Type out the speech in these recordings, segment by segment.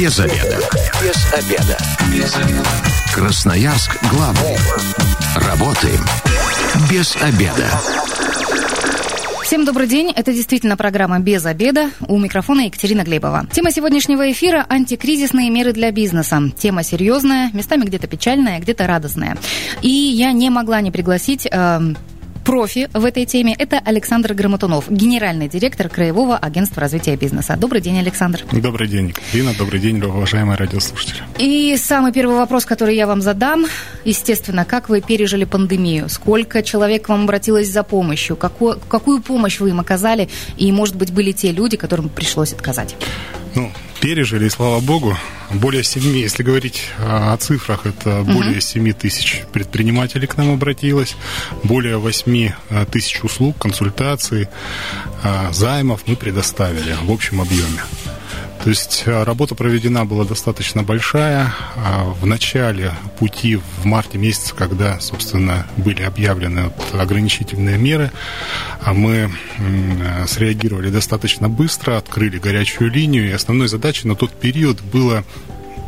Без обеда. Без обеда. Без обеда. Красноярск главный. Работаем без обеда. Всем добрый день. Это действительно программа «Без обеда». У микрофона Екатерина Глебова. Тема сегодняшнего эфира – антикризисные меры для бизнеса. Тема серьезная, местами где-то печальная, где-то радостная. И я не могла не пригласить э, профи в этой теме. Это Александр Грамотунов, генеральный директор Краевого агентства развития бизнеса. Добрый день, Александр. Добрый день, Екатерина. Добрый день, уважаемые радиослушатели. И самый первый вопрос, который я вам задам, естественно, как вы пережили пандемию? Сколько человек к вам обратилось за помощью? Какую, какую помощь вы им оказали? И, может быть, были те люди, которым пришлось отказать? Ну, пережили, и слава богу. Более 7, если говорить о цифрах, это угу. более 7 тысяч предпринимателей к нам обратилось, более 8 э, тысяч услуг, консультаций, э, займов мы предоставили в общем объеме. То есть э, работа проведена была достаточно большая. А в начале пути, в марте месяце, когда, собственно, были объявлены ограничительные меры, а мы среагировали достаточно быстро, открыли горячую линию, и основной задачей на тот период было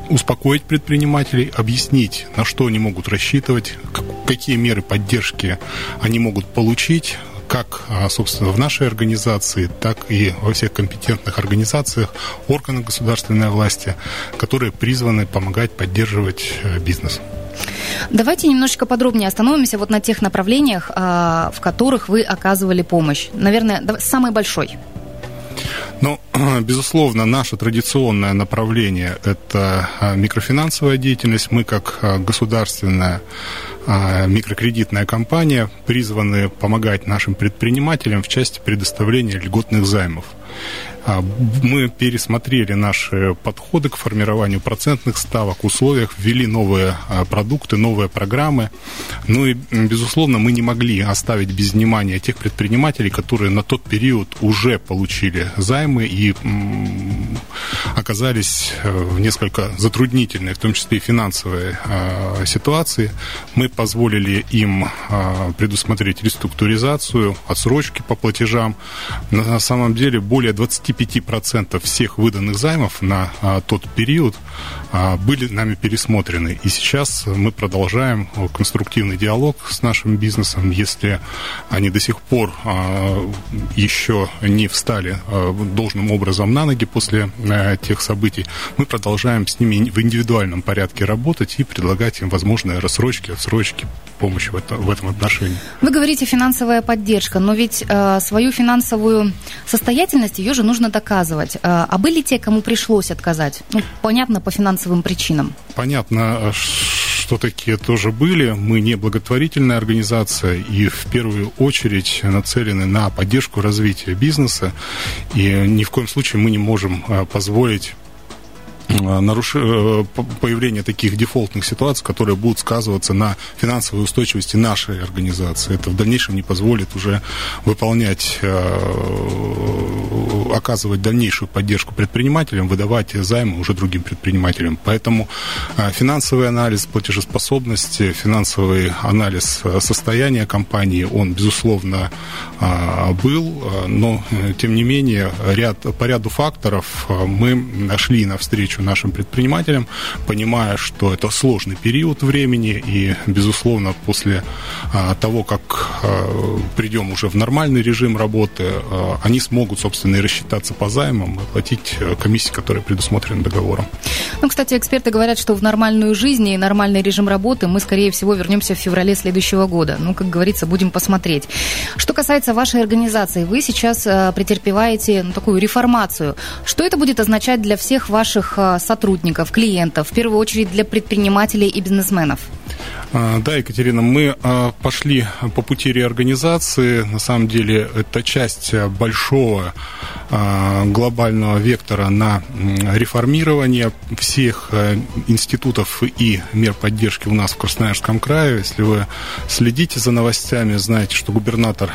успокоить предпринимателей, объяснить, на что они могут рассчитывать, какие меры поддержки они могут получить, как, а, собственно, в нашей организации, так и во всех компетентных организациях, органах государственной власти, которые призваны помогать поддерживать э, бизнес. Давайте немножечко подробнее остановимся вот на тех направлениях, а, в которых вы оказывали помощь. Наверное, самый большой. Ну, безусловно, наше традиционное направление – это а, микрофинансовая деятельность. Мы, как государственная а, микрокредитная компания, призваны помогать нашим предпринимателям в части предоставления льготных займов. А, мы пересмотрели наши подходы к формированию процентных ставок, условиях, ввели новые а, продукты, новые программы. Ну и, безусловно, мы не могли оставить без внимания тех предпринимателей, которые на тот период уже получили займы и оказались э, в несколько затруднительной, в том числе и финансовой а, ситуации. Мы позволили им предусмотреть реструктуризацию, отсрочки по платежам. На самом деле более 20 25% всех выданных займов на а, тот период были нами пересмотрены. И сейчас мы продолжаем конструктивный диалог с нашим бизнесом. Если они до сих пор а, еще не встали а, должным образом на ноги после а, тех событий, мы продолжаем с ними в индивидуальном порядке работать и предлагать им возможные рассрочки, отсрочки, помощь в, это, в этом отношении. Вы говорите финансовая поддержка, но ведь э, свою финансовую состоятельность ее же нужно доказывать. А, а были те, кому пришлось отказать? Ну, понятно, по финансовым причинам. Понятно, что такие тоже были. Мы не благотворительная организация и в первую очередь нацелены на поддержку развития бизнеса. И ни в коем случае мы не можем а, позволить Э, наруш... Э, появление таких дефолтных ситуаций, которые будут сказываться на финансовой устойчивости нашей организации. Это в дальнейшем не позволит уже выполнять, оказывать дальнейшую поддержку предпринимателям, выдавать займы уже другим предпринимателям. Поэтому финансовый анализ платежеспособности, финансовый анализ состояния компании, он, безусловно, был, но, тем не менее, ряд, по ряду факторов мы нашли навстречу нашим предпринимателям, понимая, что это сложный период времени, и, безусловно, после того, как придем уже в нормальный режим работы, они смогут, собственно, и рассчитаться по займам, оплатить э, комиссии, которые предусмотрены договором. Ну, кстати, эксперты говорят, что в нормальную жизнь и нормальный режим работы мы, скорее всего, вернемся в феврале следующего года. Ну, как говорится, будем посмотреть. Что касается вашей организации, вы сейчас претерпеваете ну, такую реформацию. Что это будет означать для всех ваших сотрудников, клиентов, в первую очередь для предпринимателей и бизнесменов? А, да, Екатерина, мы а, пошли по пути реорганизации. На самом деле, это часть большого глобального вектора на реформирование всех институтов и мер поддержки у нас в Красноярском крае. Если вы следите за новостями, знаете, что губернатор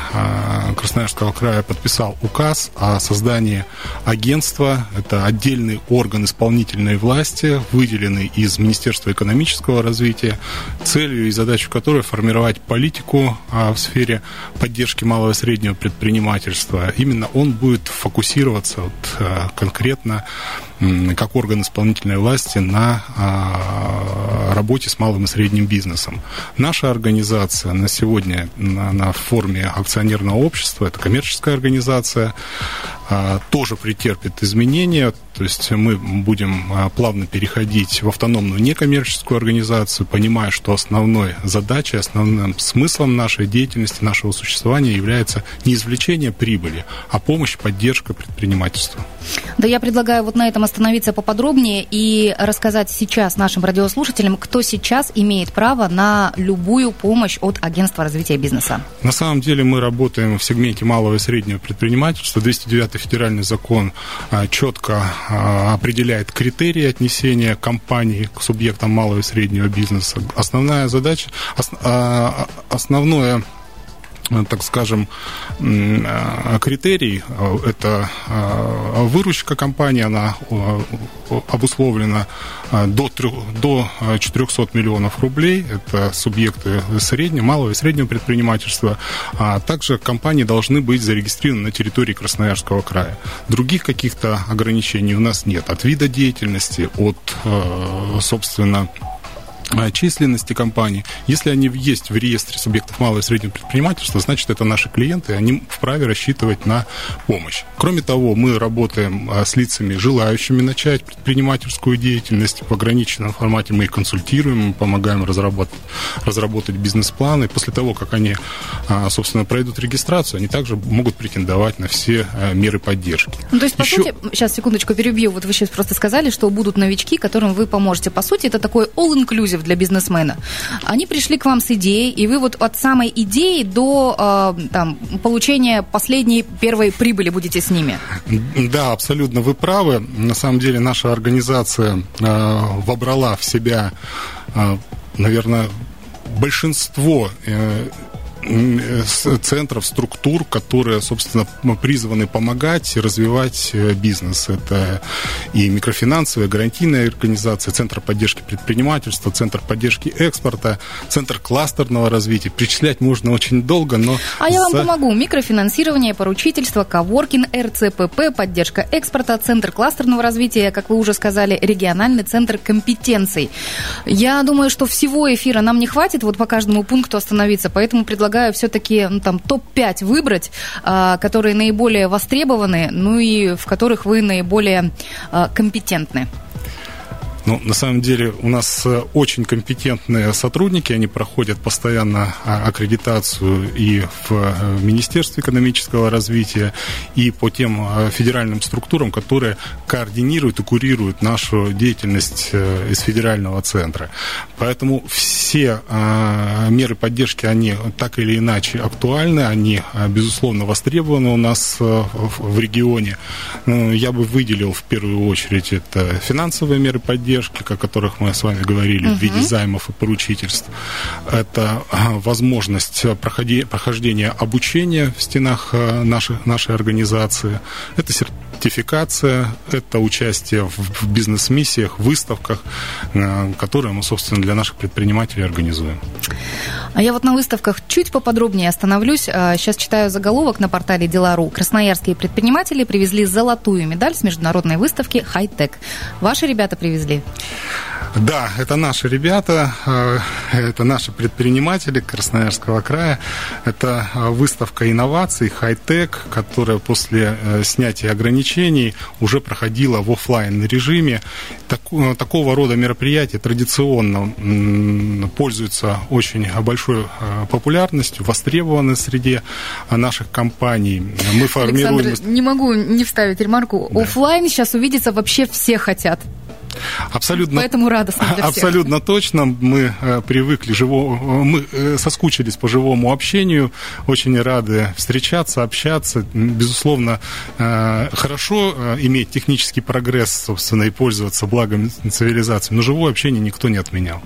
Красноярского края подписал указ о создании агентства. Это отдельный орган исполнительной власти, выделенный из Министерства экономического развития. Цель целью и задачей которой формировать политику а, в сфере поддержки малого и среднего предпринимательства. Именно он будет фокусироваться сфокусироваться вот, конкретно как орган исполнительной власти на работе с малым и средним бизнесом. Наша организация на сегодня на, форме акционерного общества, это коммерческая организация, тоже претерпит изменения, то есть мы будем а, плавно переходить в автономную некоммерческую организацию, понимая, что основной задачей, основным смыслом нашей деятельности, нашего существования является не извлечение прибыли, а помощь, поддержка предпринимательству. Да, я предлагаю вот на этом остановиться поподробнее и рассказать сейчас нашим радиослушателям, кто сейчас имеет право на любую помощь от Агентства развития бизнеса. На самом деле мы работаем в сегменте малого и среднего предпринимательства. 209 федеральный закон а, четко а, определяет критерии отнесения компаний к субъектам малого и среднего бизнеса. Основная задача, а, основное так скажем, э, критерий. Э, это выручка компании, она обусловлена до, 3, до 400 миллионов рублей. Это субъекты среднего, малого и среднего предпринимательства. А также компании должны быть зарегистрированы на территории Красноярского края. Других каких-то ограничений у нас нет. От вида деятельности, от, собственно, Э, численности компаний. Если они есть в реестре субъектов малого и среднего предпринимательства, значит, это наши клиенты, и они вправе рассчитывать на помощь. Кроме того, мы работаем э, с лицами, желающими начать предпринимательскую деятельность. В ограниченном формате мы их консультируем, мы помогаем разработать, разработать бизнес-планы. После того, как они, э, собственно, пройдут регистрацию, они также могут претендовать на все меры поддержки. Ну, то есть, по Еще... сути, сейчас, секундочку, перебью. Вот вы сейчас просто сказали, что будут новички, которым вы поможете. По сути, это такой all-inclusive эксклюзив для бизнесмена. Они пришли к вам с идеей, и вы вот от самой идеи до э, там, получения последней первой прибыли будете с ними. Да, абсолютно вы правы. На самом деле наша организация э, вобрала в себя, э, наверное, большинство э, центров, структур, которые, собственно, призваны помогать развивать э, бизнес. Это и микрофинансовая, гарантийная организация, Центр поддержки предпринимательства, Центр поддержки экспорта, Центр кластерного развития. Перечислять можно очень долго, но... А я вам помогу. Микрофинансирование, поручительство, Коворкин, РЦПП, поддержка экспорта, Центр кластерного развития, как вы уже сказали, региональный центр компетенций. Я думаю, что всего эфира нам не хватит вот по каждому пункту остановиться, поэтому предлагаю предлагаю все-таки ну, там топ-5 выбрать, а, которые наиболее востребованы, ну и в которых вы наиболее а, компетентны. Ну, на самом деле у нас э, очень компетентные сотрудники, они проходят постоянно а, аккредитацию и в э, Министерстве экономического развития, и по тем э, федеральным структурам, которые координируют и курируют нашу деятельность из федерального центра. Поэтому все меры поддержки, они так или иначе актуальны, они, безусловно, востребованы у нас в регионе. Ну, я бы выделил в первую очередь это финансовые меры поддержки, поддержки, о которых мы с вами говорили, угу. в виде займов и поручительств. Это а, возможность прохождения обучения в стенах а, нашей, нашей организации. Это сертификация, это участие в бизнес-миссиях, выставках, а, которые мы, собственно, для наших предпринимателей организуем. А я вот на выставках чуть поподробнее остановлюсь. Сейчас читаю заголовок на портале Дела.ру. Красноярские предприниматели привезли золотую медаль с международной выставки «Хай-тек». Ваши ребята привезли? Да, это наши ребята, э, это наши предприниматели Красноярского края. Это э, выставка инноваций, хай-тек, которая после э, снятия ограничений уже проходила в офлайн режиме. такого рода мероприятия традиционно пользуются очень большой популярностью, востребованы среди наших компаний. Мы формируем... Александр, не могу не вставить ремарку. Да. Офлайн сейчас увидеться вообще все хотят. Абсолютно, Поэтому радостно для всех. Абсолютно точно. Мы э, привыкли, живо, мы э, соскучились по живому общению, очень рады встречаться, общаться. Безусловно, э, хорошо иметь технический прогресс, собственно, и пользоваться благами цивилизации, но живое общение никто не отменял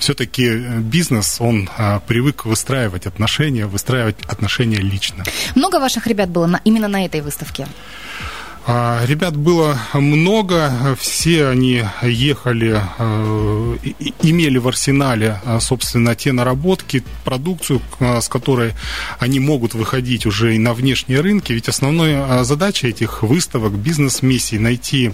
все-таки бизнес, он а, привык выстраивать отношения, выстраивать отношения лично. Много ваших ребят было на, именно на этой выставке? А, ребят было много, все они ехали, э, имели в арсенале, а, собственно, те наработки, продукцию, с которой они могут выходить уже и на внешние рынки, ведь основная задача этих выставок, бизнес-миссий найти,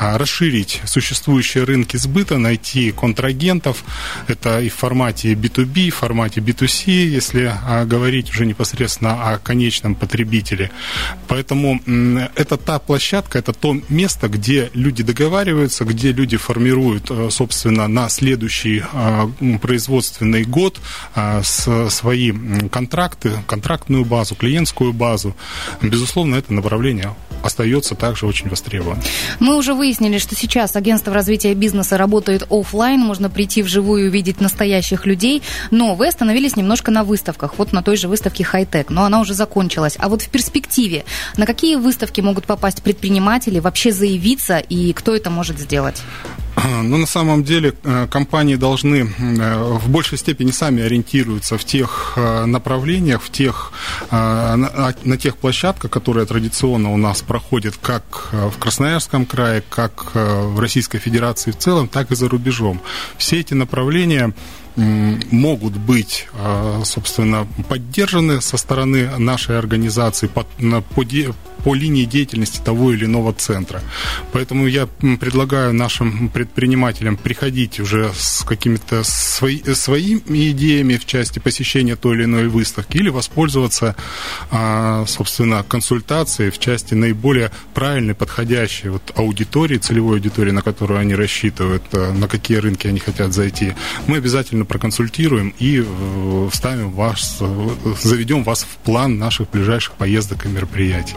расширить существующие рынки сбыта, найти контрагентов, это и в формате B2B, и в формате B2C, если говорить уже непосредственно о конечном потребителе. Поэтому это та площадка, это то место, где люди договариваются, где люди формируют, э, собственно, на следующий э, производственный год э, свои контракты, контрактную базу, клиентскую базу. Безусловно, это направление остается также очень востребован. Мы уже выяснили, что сейчас агентство развития бизнеса работает офлайн, можно прийти вживую и увидеть настоящих людей, но вы остановились немножко на выставках, вот на той же выставке Хайтек, но она уже закончилась. А вот в перспективе, на какие выставки могут попасть предприниматели, вообще заявиться и кто это может сделать? Ну, на самом деле, э, компании должны э, в большей степени сами ориентируются в тех э, направлениях, в тех, на, на тех площадках, которые традиционно у нас проходят как в Красноярском крае, как в Российской Федерации в целом, так и за рубежом. Все эти направления могут быть, собственно, поддержаны со стороны нашей организации по, линии деятельности того или иного центра. Поэтому я предлагаю нашим предпринимателям приходить уже с какими-то свои, своими идеями в части посещения той или иной выставки или воспользоваться, а, собственно, консультацией в части наиболее правильной, подходящей вот аудитории, целевой аудитории, на которую они рассчитывают, а, на какие рынки они хотят зайти. Мы обязательно проконсультируем и э, вставим вас, э, заведем вас в план наших ближайших поездок и мероприятий.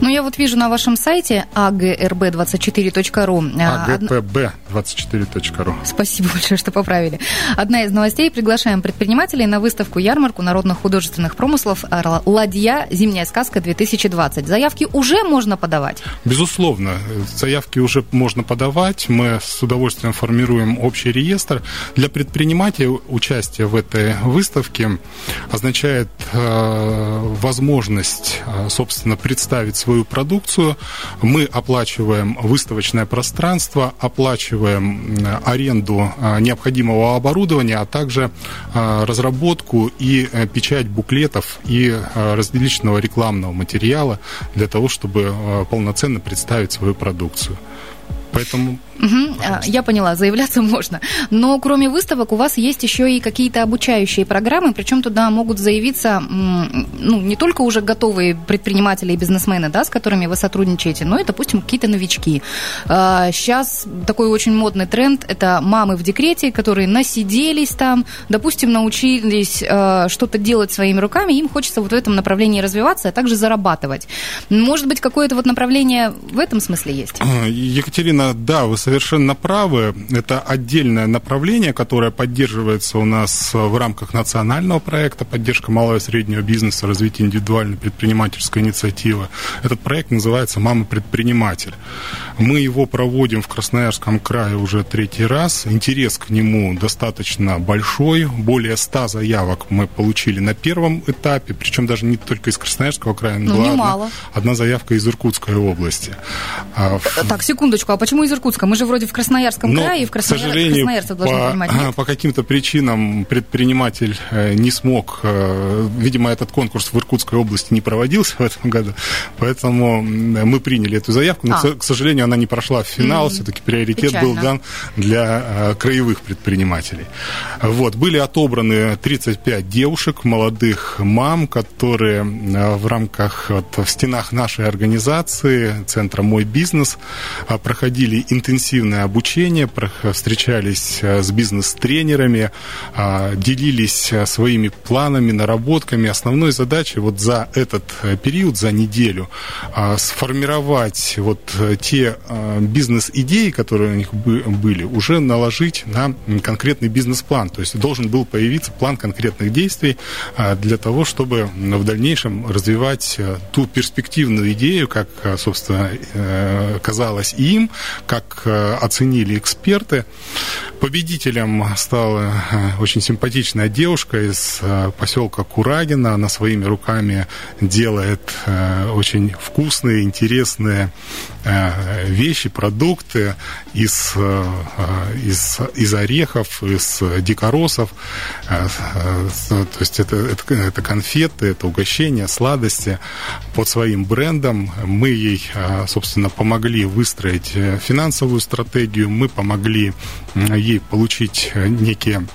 Ну, я вот вижу на вашем сайте agrb24.ru. agpb24.ru. Спасибо большое, что поправили. Одна из новостей. Приглашаем предпринимателей на выставку-ярмарку народных художественных промыслов «Ладья. Зимняя сказка-2020». Заявки уже можно подавать? Безусловно. Заявки уже можно подавать. Мы с удовольствием формируем общий реестр. Для предпринимателей участие в этой выставке означает э, возможность, э, собственно, представить свою продукцию, мы оплачиваем выставочное пространство, оплачиваем аренду а, необходимого оборудования, а также а, разработку и э, печать буклетов и различного рекламного материала для того, чтобы полноценно представить свою продукцию. Поэтому Угу, я поняла, заявляться можно. Но кроме выставок у вас есть еще и какие-то обучающие программы, причем туда могут заявиться ну, не только уже готовые предприниматели и бизнесмены, да, с которыми вы сотрудничаете, но и, допустим, какие-то новички. Сейчас а, такой очень модный тренд – это мамы в декрете, которые насиделись там, допустим, научились а, что-то делать своими руками, им хочется вот в этом направлении развиваться, а также зарабатывать. Может быть, какое-то вот направление в этом смысле есть? Екатерина, да, вы совершенно правы. Это отдельное направление, которое поддерживается у нас в рамках национального проекта «Поддержка малого и среднего бизнеса, развитие индивидуальной предпринимательской инициативы». Этот проект называется «Мама-предприниматель». Мы его проводим в Красноярском крае уже третий раз. Интерес к нему достаточно большой. Более ста заявок мы получили на первом этапе, причем даже не только из Красноярского края, но ну, была одна, одна заявка из Иркутской области. А так, секундочку, а почему из Иркутска? Мы же вроде в Красноярском Но, крае, и в Краснояр... к сожалению, должны по, понимать. Нет? По каким-то причинам предприниматель э, не смог, э, видимо, этот конкурс в Иркутской области не проводился в этом году, поэтому мы приняли эту заявку, но, а. к сожалению, она не прошла в финал, mm-hmm. все-таки приоритет Печально. был дан для э, краевых предпринимателей. Вот, были отобраны 35 девушек, молодых мам, которые в рамках, вот, в стенах нашей организации, центра «Мой бизнес», проходили интенсивные интенсивное обучение, встречались э, с бизнес-тренерами, а, делились э, своими планами, наработками. Основной задачей вот за этот э, период, за неделю, а, сформировать вот те бизнес-идеи, которые у них были, уже наложить на конкретный бизнес-план. То есть должен был появиться план конкретных действий а, для того, чтобы в дальнейшем развивать ту перспективную идею, как, собственно, казалось им, как э, оценили эксперты. Победителем стала очень симпатичная девушка из поселка Курагина. Она своими руками делает очень вкусные, интересные вещи, продукты из, из, из орехов, из дикоросов. То есть это, это, это конфеты, это угощения, сладости под своим брендом. Мы ей, собственно, помогли выстроить э, финансовую стратегию, мы помогли ей получить э, некие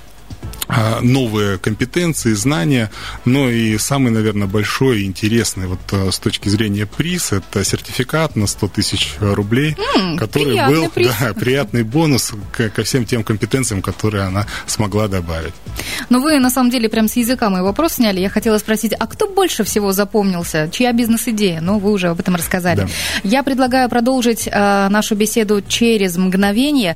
новые компетенции, знания, но и самый, наверное, большой и интересный вот э, с точки зрения приз – это сертификат на 100 тысяч рублей, mm, который был приз. Да, приятный бонус ко всем тем компетенциям, которые она смогла добавить. Но вы, на самом деле, прям с языка мой вопрос сняли. Я хотела спросить, а кто больше всего запомнился? Чья бизнес-идея? Ну, вы уже об этом рассказали. Да. Я предлагаю продолжить э, нашу беседу через мгновение.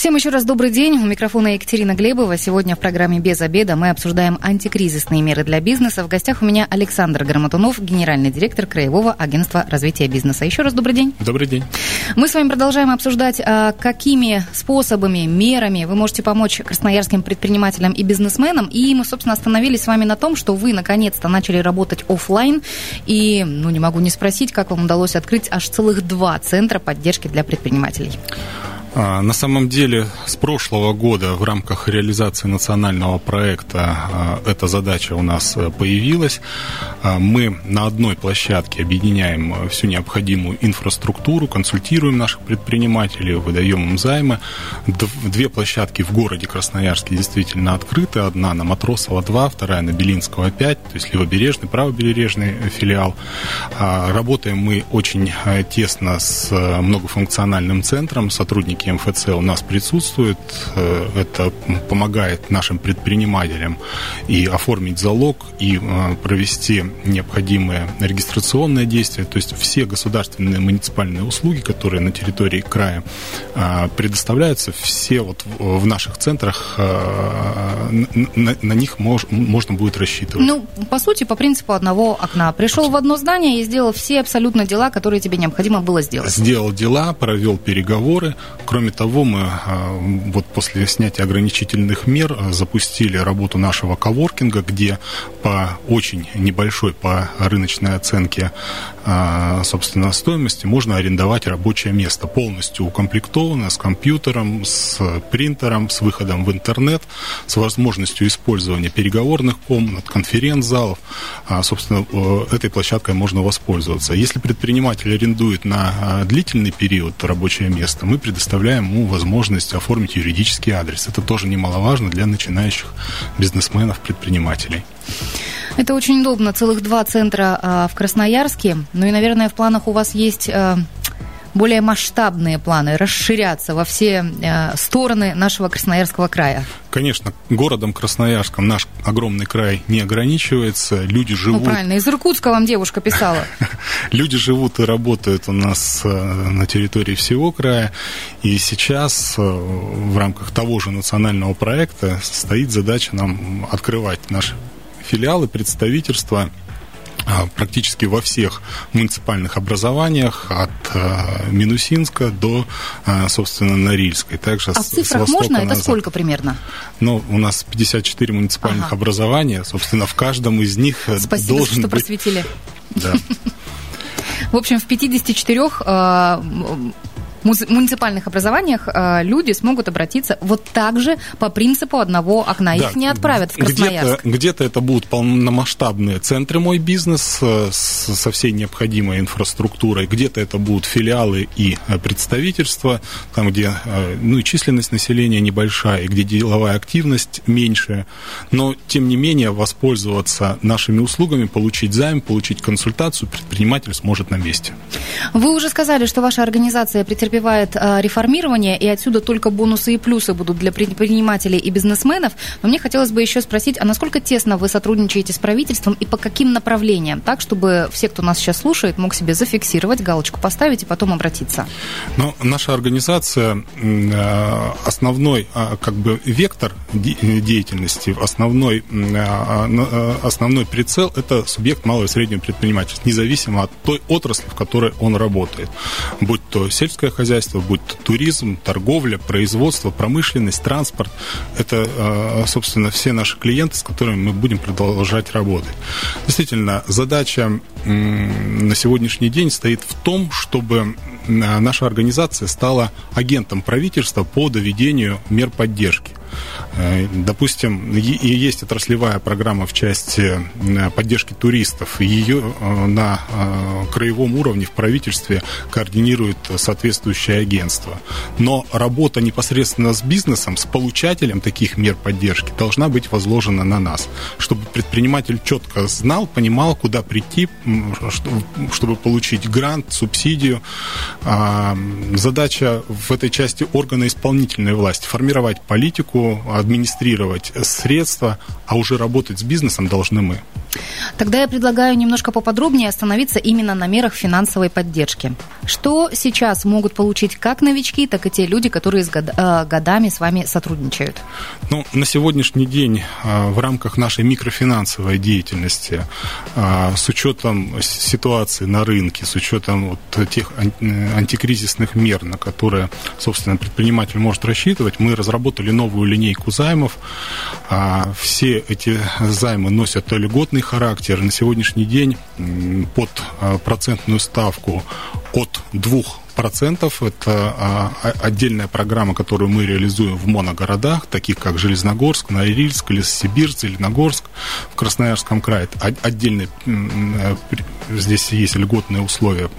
Всем еще раз добрый день. У микрофона Екатерина Глебова. Сегодня в программе «Без обеда» мы обсуждаем антикризисные меры для бизнеса. В гостях у меня Александр Грамотунов, генеральный директор Краевого агентства развития бизнеса. Еще раз добрый день. Добрый день. Мы с вами продолжаем обсуждать, а, какими способами, мерами вы можете помочь красноярским предпринимателям и бизнесменам. И мы, собственно, остановились с вами на том, что вы наконец-то начали работать офлайн. И, ну, не могу не спросить, как вам удалось открыть аж целых два центра поддержки для предпринимателей. А, на самом деле, с прошлого года в рамках реализации национального проекта а, эта задача у нас э, появилась. А, мы на одной площадке объединяем э, всю необходимую инфраструктуру, консультируем наших предпринимателей, выдаем им займы. Две площадки в городе Красноярске действительно открыты. Одна на Матросова 2, вторая на Белинского 5, то есть левобережный, правобережный филиал. Работаем мы очень э, тесно с многофункциональным центром, сотрудники сотрудники МФЦ у нас присутствуют. Э, это помогает нашим предпринимателям и оформить залог, и э, провести необходимые регистрационные действия. То есть все государственные муниципальные услуги, которые на территории края э, предоставляются, все вот в наших центрах на, на них мож, можно будет рассчитывать. Ну, по сути, по принципу одного окна. Пришел в одно здание и сделал все абсолютно дела, которые тебе необходимо было сделать. Сделал дела, провел переговоры, Кроме того, мы а, вот после снятия ограничительных мер а, запустили работу нашего коворкинга, где по очень небольшой по рыночной оценке а, собственно, стоимости можно арендовать рабочее место полностью укомплектованное с компьютером, с принтером, с выходом в интернет, с возможностью использования переговорных комнат, конференц-залов. Собственно, этой площадкой можно воспользоваться. Если предприниматель арендует на длительный период рабочее место, мы предоставляем предоставляем ему возможность оформить юридический адрес. Это тоже немаловажно для начинающих бизнесменов, предпринимателей. Это очень удобно. Целых два центра а, в Красноярске. Ну и, наверное, в планах у вас есть а, более масштабные планы, расширяться во все э, стороны нашего Красноярского края? Конечно, городом Красноярском наш огромный край не ограничивается. Люди ну, живут... Ну, правильно, из Иркутска вам девушка писала. Люди живут и работают у нас э, на территории всего края. И сейчас э, в рамках того же национального проекта стоит задача нам открывать наши филиалы, представительства практически во всех муниципальных образованиях от э, Минусинска до, э, собственно, Норильской. Также а в цифрах можно? Это сколько примерно? Ну, у нас 54 муниципальных ага. образования. Собственно, в каждом из них Спасибо, должен что быть... просветили. Да. В общем, в 54 муниципальных образованиях э, люди смогут обратиться вот так же по принципу одного окна. Да, Их не отправят в Красноярск. Где-то, где-то это будут полномасштабные центры «Мой бизнес» э, со всей необходимой инфраструктурой. Где-то это будут филиалы и э, представительства, там, где ну, и численность населения небольшая, и где деловая активность меньшая. Но, тем не менее, воспользоваться нашими услугами, получить займ, получить консультацию предприниматель сможет на месте. Вы уже сказали, что ваша организация претерпела претерпевает а, реформирование, и отсюда только бонусы и плюсы будут для предпринимателей и бизнесменов. Но мне хотелось бы еще спросить, а насколько тесно вы сотрудничаете с правительством и по каким направлениям, так, чтобы все, кто нас сейчас слушает, мог себе зафиксировать, галочку поставить и потом обратиться? Ну, наша организация, э, основной а, как бы вектор деятельности, основной, а, основной прицел – это субъект малого и среднего предпринимательства, независимо от той отрасли, в которой он работает. Будь то сельское хозяйство, будь то туризм, торговля, производство, промышленность, транспорт. Это, э, собственно, все наши клиенты, с которыми мы будем продолжать работать. Действительно, задача на сегодняшний день стоит в том, чтобы наша организация стала агентом правительства по доведению мер поддержки. Э, допустим, есть отраслевая программа в части э, поддержки туристов. Ее э, на краевом уровне в правительстве координирует соответствующее агентство. Но работа непосредственно с бизнесом, с получателем таких мер поддержки должна быть возложена на нас, чтобы предприниматель четко знал, понимал, куда прийти, чтобы получить грант, субсидию. А, задача в этой части органа исполнительной власти формировать политику, администрировать средства, а уже работать с бизнесом должны мы. Тогда я предлагаю немножко поподробнее остановиться именно на мерах финансовой поддержки. Что сейчас могут получить как новички, так и те люди, которые с э, годами с вами сотрудничают? Ну, на сегодняшний день э, в рамках нашей микрофинансовой деятельности, э, с учетом ситуации на рынке, с учетом вот тех антикризисных мер, на которые, собственно, предприниматель может рассчитывать, мы разработали новую линейку займов. А, все эти займы носят льготный характер. На сегодняшний день под а, процентную ставку от 2 процентов. Это а, отдельная программа, которую мы реализуем в моногородах, таких как Железногорск, Норильск, Лесосибирск, Зеленогорск, в Красноярском крае. Отдельный э, здесь есть льготные условия.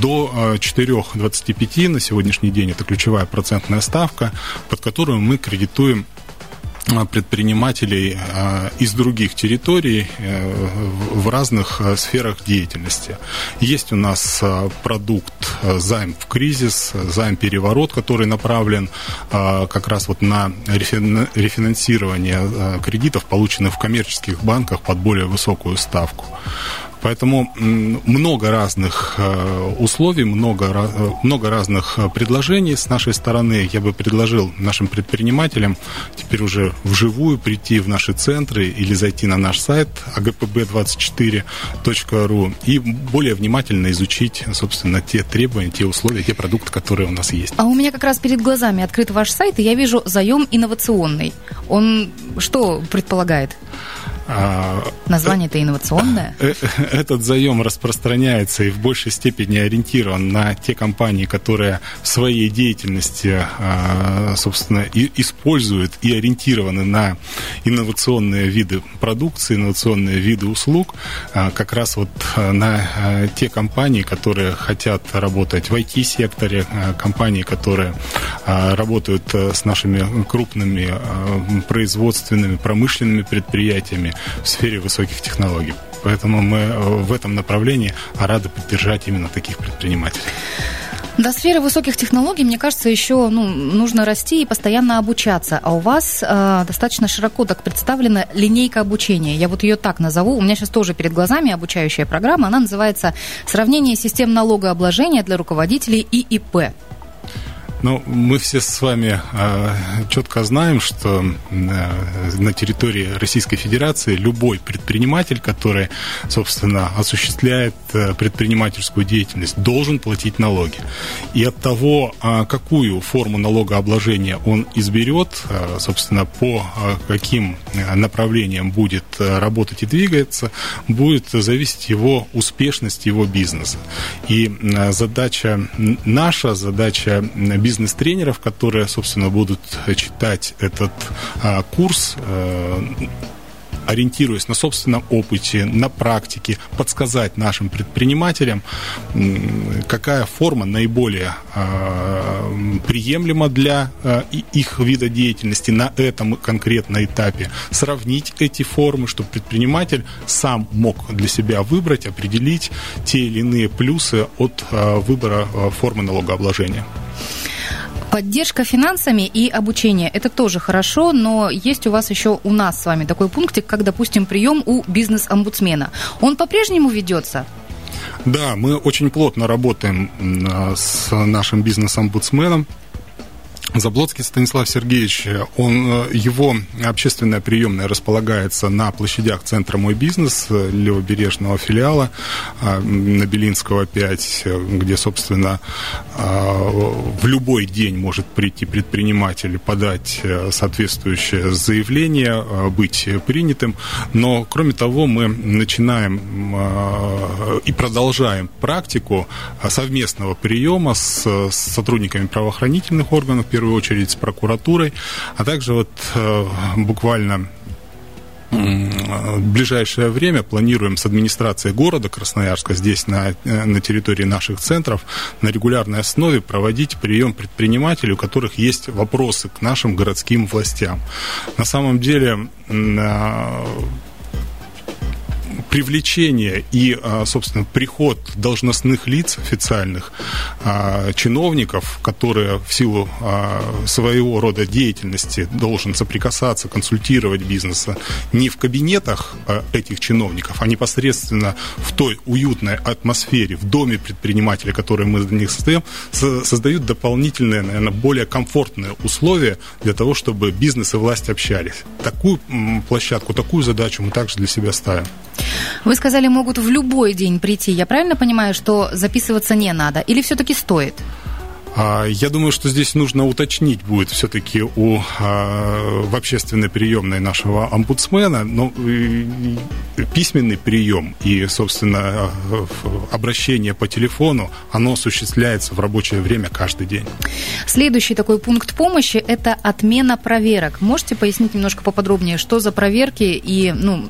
До 4,25 на сегодняшний день это ключевая процентная ставка, под которую мы кредитуем предпринимателей э, из других территорий э, в разных сферах деятельности. Есть у нас продукт займ в кризис, займ переворот, который направлен как раз вот на рефинансирование кредитов, полученных в коммерческих банках под более высокую ставку. Поэтому много разных э, условий, много, э, много разных э, предложений с нашей стороны. Я бы предложил нашим предпринимателям теперь уже вживую прийти в наши центры или зайти на наш сайт agpb24.ru и более внимательно изучить, собственно, те требования, те условия, те продукты, которые у нас есть. А у меня как раз перед глазами открыт ваш сайт, и я вижу заем инновационный. Он что предполагает? А, Название-то инновационное? Э, э, этот заем распространяется и в большей степени ориентирован на те компании, которые в своей деятельности, а, собственно, используют и ориентированы на инновационные виды продукции, инновационные виды услуг, а, как раз вот на те компании, которые хотят работать в IT-секторе, компании, которые работают с нашими крупными производственными, промышленными предприятиями, в сфере высоких технологий. Поэтому мы э, в этом направлении рады поддержать именно таких предпринимателей. До сферы высоких технологий, мне кажется, еще ну, нужно расти и постоянно обучаться. А у вас э, достаточно широко так представлена линейка обучения. Я вот ее так назову. У меня сейчас тоже перед глазами обучающая программа. Она называется «Сравнение систем налогообложения для руководителей ИИП». Ну, мы все с вами э, четко знаем, что э, на территории Российской Федерации любой предприниматель, который, собственно, осуществляет э, предпринимательскую деятельность, должен платить налоги. И от того, э, какую форму налогообложения он изберет, э, собственно, по э, каким направлениям будет э, работать и двигаться, будет зависеть его успешность его бизнеса. И э, задача наша, задача бизнес-тренеров, которые, собственно, будут читать этот а, курс, э, ориентируясь на собственном опыте, на практике, подсказать нашим предпринимателям, какая форма наиболее приемлема для их вида деятельности на этом конкретном этапе, сравнить эти формы, чтобы предприниматель сам мог для себя выбрать, определить те или иные плюсы от выбора формы налогообложения. Поддержка финансами и обучение – это тоже хорошо, но есть у вас еще у нас с вами такой пунктик, как, допустим, прием у бизнес-омбудсмена. Он по-прежнему ведется? Да, мы очень плотно работаем с нашим бизнес-омбудсменом. Заблоцкий Станислав Сергеевич, он, э, его общественная приемная располагается на площадях Центра «Мой бизнес» левобережного филиала а, на Белинского 5, где, собственно, а, в любой день может прийти предприниматель, подать э, соответствующее заявление, э, быть принятым. Но, кроме того, мы начинаем и продолжаем практику совместного приема с сотрудниками правоохранительных органов, первую очередь с прокуратурой, а также вот э, буквально в ближайшее время планируем с администрацией города Красноярска здесь на, э, на территории наших центров на регулярной основе проводить прием предпринимателей, у которых есть вопросы к нашим городским властям. На самом деле привлечение и, а, собственно, приход должностных лиц официальных, а, чиновников, которые в силу а, своего рода деятельности должен соприкасаться, консультировать бизнеса не в кабинетах этих чиновников, а непосредственно в той уютной атмосфере, в доме предпринимателя, который мы для них создаем, создают дополнительные, наверное, более комфортные условия для того, чтобы бизнес и власть общались. Такую площадку, такую задачу мы также для себя ставим. Вы сказали, могут в любой день прийти. Я правильно понимаю, что записываться не надо? Или все-таки стоит? А, я думаю, что здесь нужно уточнить будет все-таки у, а, в общественной приемной нашего омбудсмена, но письменный прием и, собственно, обращение по телефону, оно осуществляется в рабочее время каждый день. Следующий такой пункт помощи – это отмена проверок. Можете пояснить немножко поподробнее, что за проверки и, ну,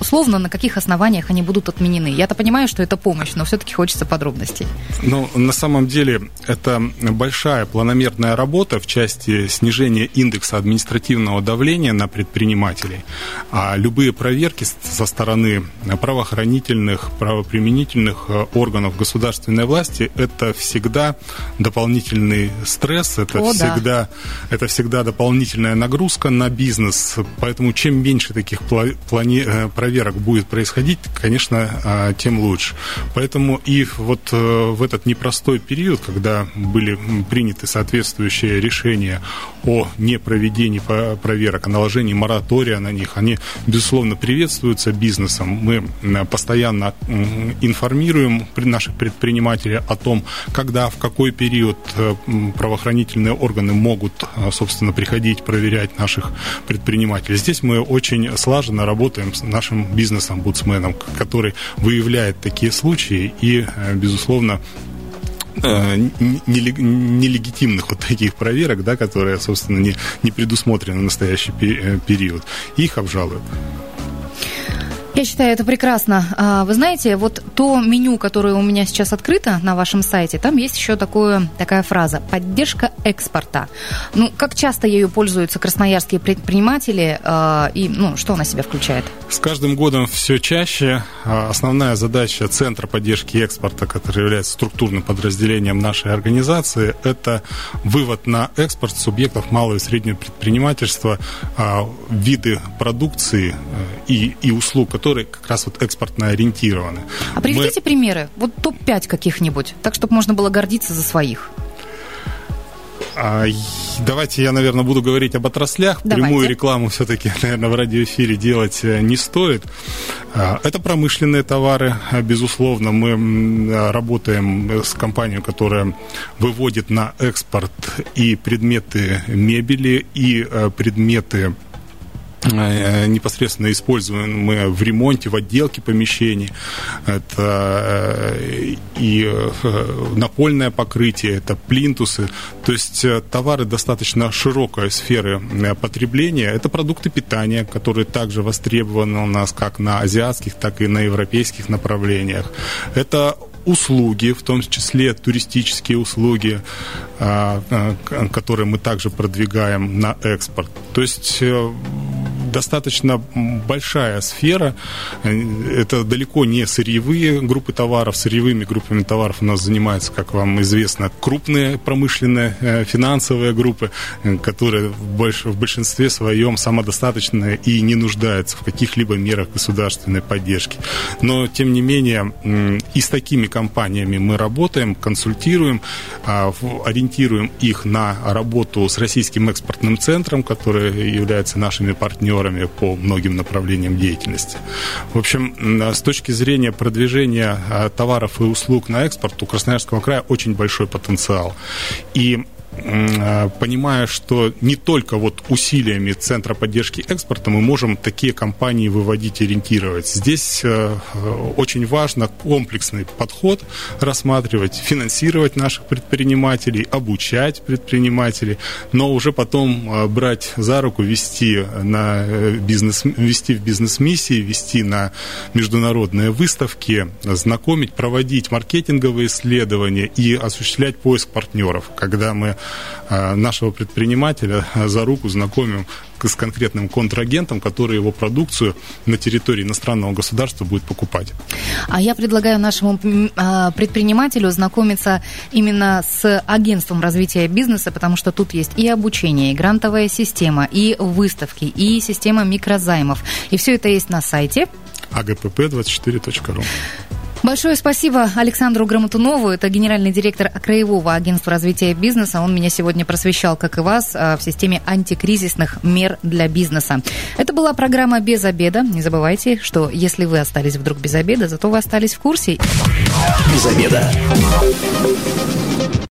условно, на каких основаниях они будут отменены? Я-то понимаю, что это помощь, но все-таки хочется подробностей. Ну, на самом деле, это большая планомерная работа в части снижения индекса административного давления на предпринимателей. А любые проверки со стороны правоохранительных, правоприменительных э, органов государственной власти это всегда дополнительный стресс, это, О, всегда, да. это всегда дополнительная нагрузка на бизнес. Поэтому чем меньше таких плани- э, проверок будет происходить, конечно, а, тем лучше. Поэтому и вот э, в этот непростой период, когда были были приняты соответствующие решения о непроведении проверок, о наложении моратория на них, они, безусловно, приветствуются бизнесом. Мы постоянно информируем наших предпринимателей о том, когда, в какой период э, правоохранительные органы могут, э, собственно, приходить проверять наших предпринимателей. Здесь мы очень слаженно работаем с нашим бизнес-омбудсменом, который выявляет такие случаи и, э, безусловно, нелегитимных вот таких проверок, да, которые, собственно, не, не предусмотрены в настоящий э, период, их обжалуют. Я считаю, это прекрасно. А, вы знаете, вот то меню, которое у меня сейчас открыто на вашем сайте, там есть еще такое, такая фраза «поддержка экспорта». Ну, как часто ею пользуются красноярские предприниматели а, и ну, что она себя включает? С каждым годом все чаще. А, основная задача Центра поддержки экспорта, который является структурным подразделением нашей организации, это вывод на экспорт субъектов малого и среднего предпринимательства, виды продукции э, и, и услуг, которые которые как раз вот экспортно ориентированы. А приведите Мы... примеры, вот топ-5 каких-нибудь, так, чтобы можно было гордиться за своих. А, давайте я, наверное, буду говорить об отраслях. Давайте. Прямую рекламу все-таки, наверное, в радиоэфире делать э, не стоит. А, это промышленные товары, а, безусловно. Мы работаем с компанией, которая выводит на экспорт и предметы мебели, и предметы Э, непосредственно используем мы в ремонте, в отделке помещений. Это э, и э, напольное покрытие, это плинтусы. То есть товары достаточно широкой сферы потребления. Это продукты питания, которые также востребованы у нас как на азиатских, так и на европейских направлениях. Это услуги, в том числе туристические услуги, которые мы также продвигаем на экспорт. То есть достаточно большая сфера. Это далеко не сырьевые группы товаров. Сырьевыми группами товаров у нас занимаются, как вам известно, крупные промышленные э, финансовые группы, э, которые в большинстве своем самодостаточные и не нуждаются в каких-либо мерах государственной поддержки. Но, тем не менее, и с такими компаниями мы работаем, консультируем, а, ориентируем их на работу с Российским экспортным центром, который является нашими партнерами партнерами по многим направлениям деятельности. В общем, с точки зрения продвижения а, товаров и услуг на экспорт у Красноярского края очень большой потенциал. И понимая, что не только вот усилиями Центра поддержки экспорта мы можем такие компании выводить, ориентировать. Здесь э, очень важно комплексный подход рассматривать, финансировать наших предпринимателей, обучать предпринимателей, но уже потом э, брать за руку, вести, на бизнес, вести в бизнес-миссии, вести на международные выставки, знакомить, проводить маркетинговые исследования и осуществлять поиск партнеров, когда мы Э, нашего предпринимателя за руку знакомим с конкретным контрагентом, который его продукцию на территории иностранного государства будет покупать. А я предлагаю нашему а, предпринимателю знакомиться именно с агентством развития бизнеса, потому что тут есть и обучение, и грантовая система, и выставки, и система микрозаймов. И все это есть на сайте agpp24.ru. Большое спасибо Александру Грамотунову. Это генеральный директор Краевого агентства развития бизнеса. Он меня сегодня просвещал, как и вас, а, в системе антикризисных мер для бизнеса. Это была программа «Без обеда». Не забывайте, что если вы остались вдруг без обеда, зато вы остались в курсе. Без обеда.